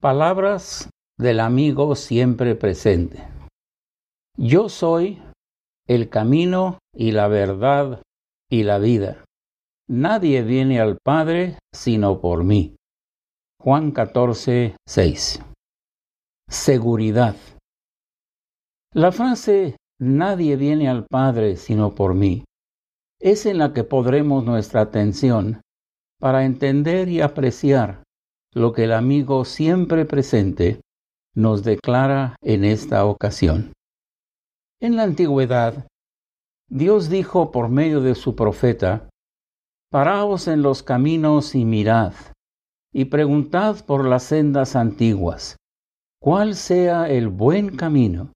Palabras del amigo siempre presente. Yo soy el camino y la verdad y la vida. Nadie viene al Padre sino por mí. Juan 14, 6. Seguridad. La frase Nadie viene al Padre sino por mí es en la que podremos nuestra atención para entender y apreciar lo que el amigo siempre presente nos declara en esta ocasión. En la antigüedad, Dios dijo por medio de su profeta, Paraos en los caminos y mirad, y preguntad por las sendas antiguas, cuál sea el buen camino,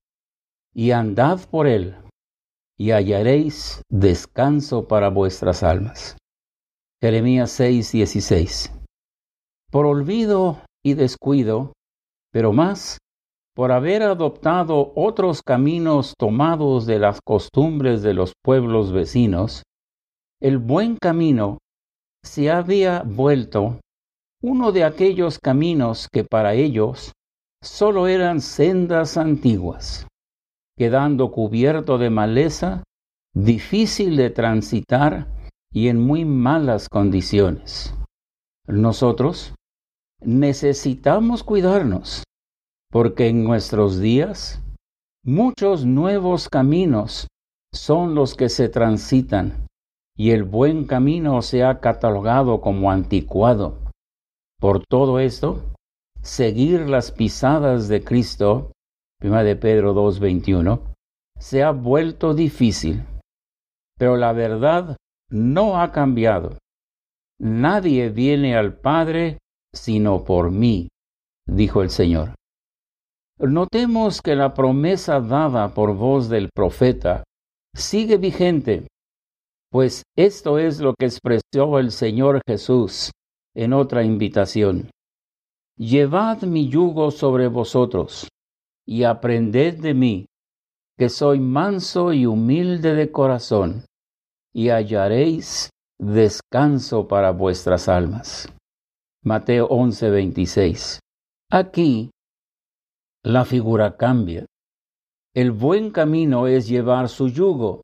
y andad por él, y hallaréis descanso para vuestras almas. Jeremías 6:16 por olvido y descuido, pero más por haber adoptado otros caminos tomados de las costumbres de los pueblos vecinos, el buen camino se había vuelto uno de aquellos caminos que para ellos sólo eran sendas antiguas, quedando cubierto de maleza, difícil de transitar y en muy malas condiciones. Nosotros necesitamos cuidarnos, porque en nuestros días muchos nuevos caminos son los que se transitan y el buen camino se ha catalogado como anticuado. Por todo esto, seguir las pisadas de Cristo, 1 de Pedro 2:21, se ha vuelto difícil. Pero la verdad no ha cambiado. Nadie viene al Padre sino por mí, dijo el Señor. Notemos que la promesa dada por voz del profeta sigue vigente, pues esto es lo que expresó el Señor Jesús en otra invitación. Llevad mi yugo sobre vosotros y aprended de mí, que soy manso y humilde de corazón, y hallaréis descanso para vuestras almas. Mateo 11:26. Aquí la figura cambia. El buen camino es llevar su yugo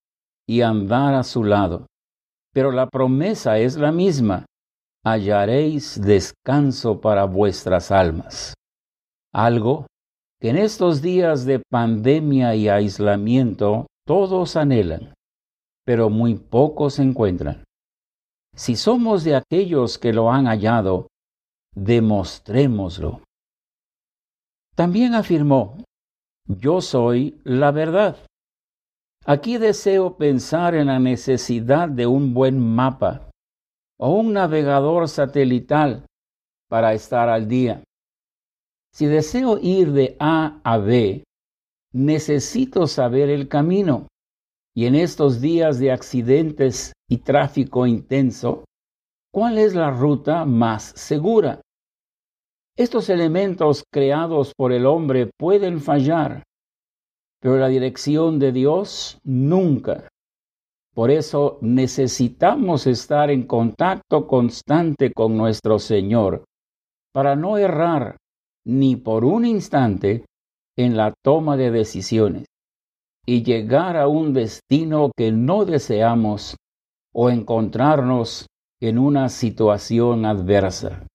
y andar a su lado, pero la promesa es la misma. Hallaréis descanso para vuestras almas. Algo que en estos días de pandemia y aislamiento todos anhelan, pero muy pocos encuentran. Si somos de aquellos que lo han hallado, demostrémoslo. También afirmó, yo soy la verdad. Aquí deseo pensar en la necesidad de un buen mapa o un navegador satelital para estar al día. Si deseo ir de A a B, necesito saber el camino. Y en estos días de accidentes y tráfico intenso, ¿Cuál es la ruta más segura? Estos elementos creados por el hombre pueden fallar, pero la dirección de Dios nunca. Por eso necesitamos estar en contacto constante con nuestro Señor para no errar ni por un instante en la toma de decisiones y llegar a un destino que no deseamos o encontrarnos en una situación adversa.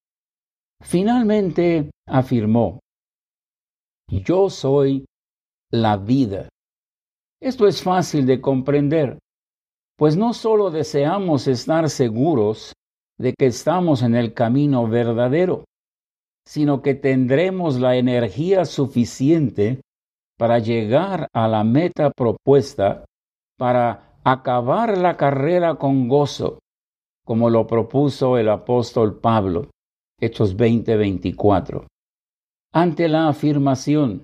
Finalmente afirmó, yo soy la vida. Esto es fácil de comprender, pues no solo deseamos estar seguros de que estamos en el camino verdadero, sino que tendremos la energía suficiente para llegar a la meta propuesta, para acabar la carrera con gozo, como lo propuso el apóstol Pablo, Hechos 20:24. Ante la afirmación,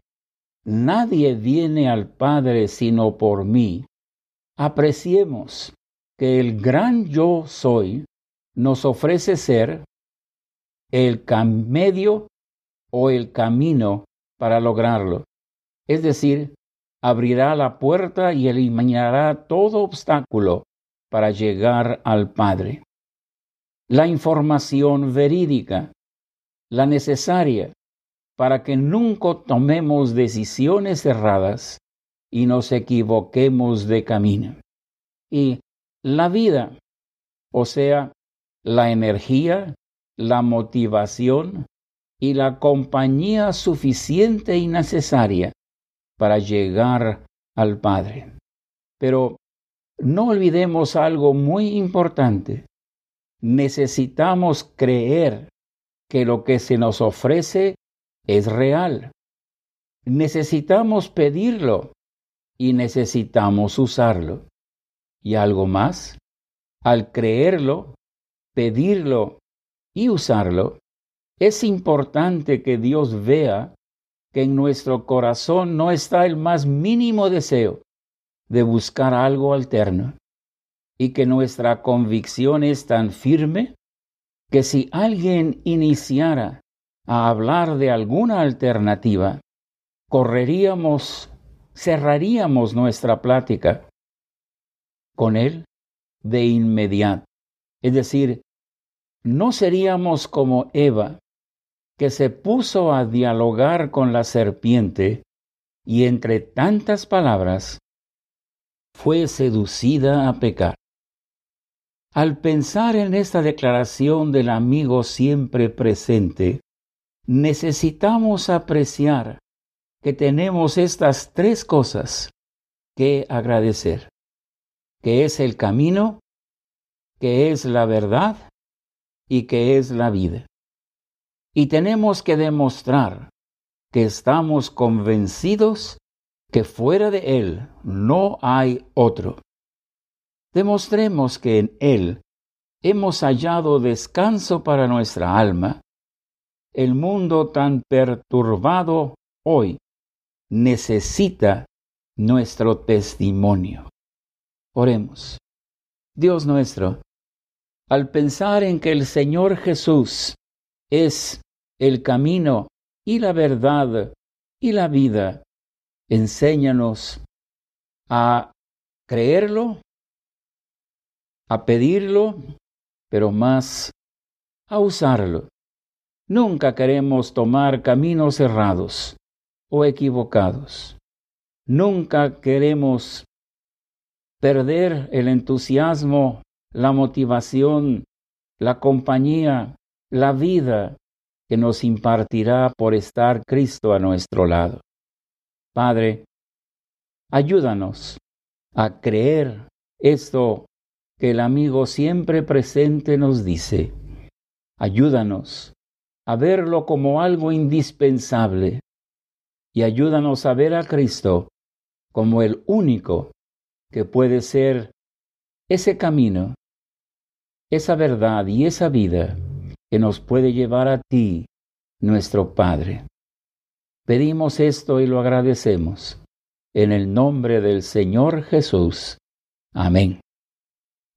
nadie viene al Padre sino por mí, apreciemos que el gran yo soy nos ofrece ser el medio o el camino para lograrlo. Es decir, abrirá la puerta y eliminará todo obstáculo para llegar al Padre la información verídica, la necesaria, para que nunca tomemos decisiones erradas y nos equivoquemos de camino. Y la vida, o sea, la energía, la motivación y la compañía suficiente y necesaria para llegar al Padre. Pero no olvidemos algo muy importante. Necesitamos creer que lo que se nos ofrece es real. Necesitamos pedirlo y necesitamos usarlo. ¿Y algo más? Al creerlo, pedirlo y usarlo, es importante que Dios vea que en nuestro corazón no está el más mínimo deseo de buscar algo alterno y que nuestra convicción es tan firme que si alguien iniciara a hablar de alguna alternativa, correríamos, cerraríamos nuestra plática con él de inmediato. Es decir, no seríamos como Eva, que se puso a dialogar con la serpiente y entre tantas palabras fue seducida a pecar. Al pensar en esta declaración del amigo siempre presente, necesitamos apreciar que tenemos estas tres cosas que agradecer, que es el camino, que es la verdad y que es la vida. Y tenemos que demostrar que estamos convencidos que fuera de Él no hay otro. Demostremos que en Él hemos hallado descanso para nuestra alma. El mundo tan perturbado hoy necesita nuestro testimonio. Oremos. Dios nuestro, al pensar en que el Señor Jesús es el camino y la verdad y la vida, enséñanos a creerlo, a pedirlo, pero más a usarlo. Nunca queremos tomar caminos errados o equivocados. Nunca queremos perder el entusiasmo, la motivación, la compañía, la vida que nos impartirá por estar Cristo a nuestro lado. Padre, ayúdanos a creer esto que el amigo siempre presente nos dice. Ayúdanos a verlo como algo indispensable y ayúdanos a ver a Cristo como el único que puede ser ese camino, esa verdad y esa vida que nos puede llevar a ti, nuestro Padre. Pedimos esto y lo agradecemos. En el nombre del Señor Jesús. Amén.